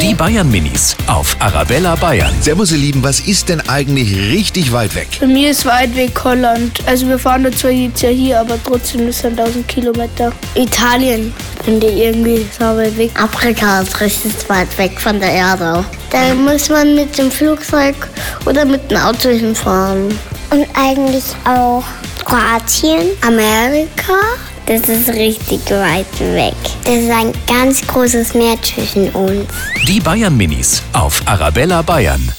Die Bayern Minis auf Arabella Bayern. Servus, ihr Lieben, was ist denn eigentlich richtig weit weg? Bei mir ist weit weg Holland. Also wir fahren da zwar jetzt ja hier, aber trotzdem ist es 1000 Kilometer. Italien finde ich irgendwie so weit weg. Afrika ist richtig weit weg von der Erde. Da muss man mit dem Flugzeug oder mit dem Auto hinfahren. Und eigentlich auch Kroatien, Amerika. Das ist richtig weit weg. Das ist ein ganz großes Meer zwischen uns. Die Bayern Minis auf Arabella Bayern.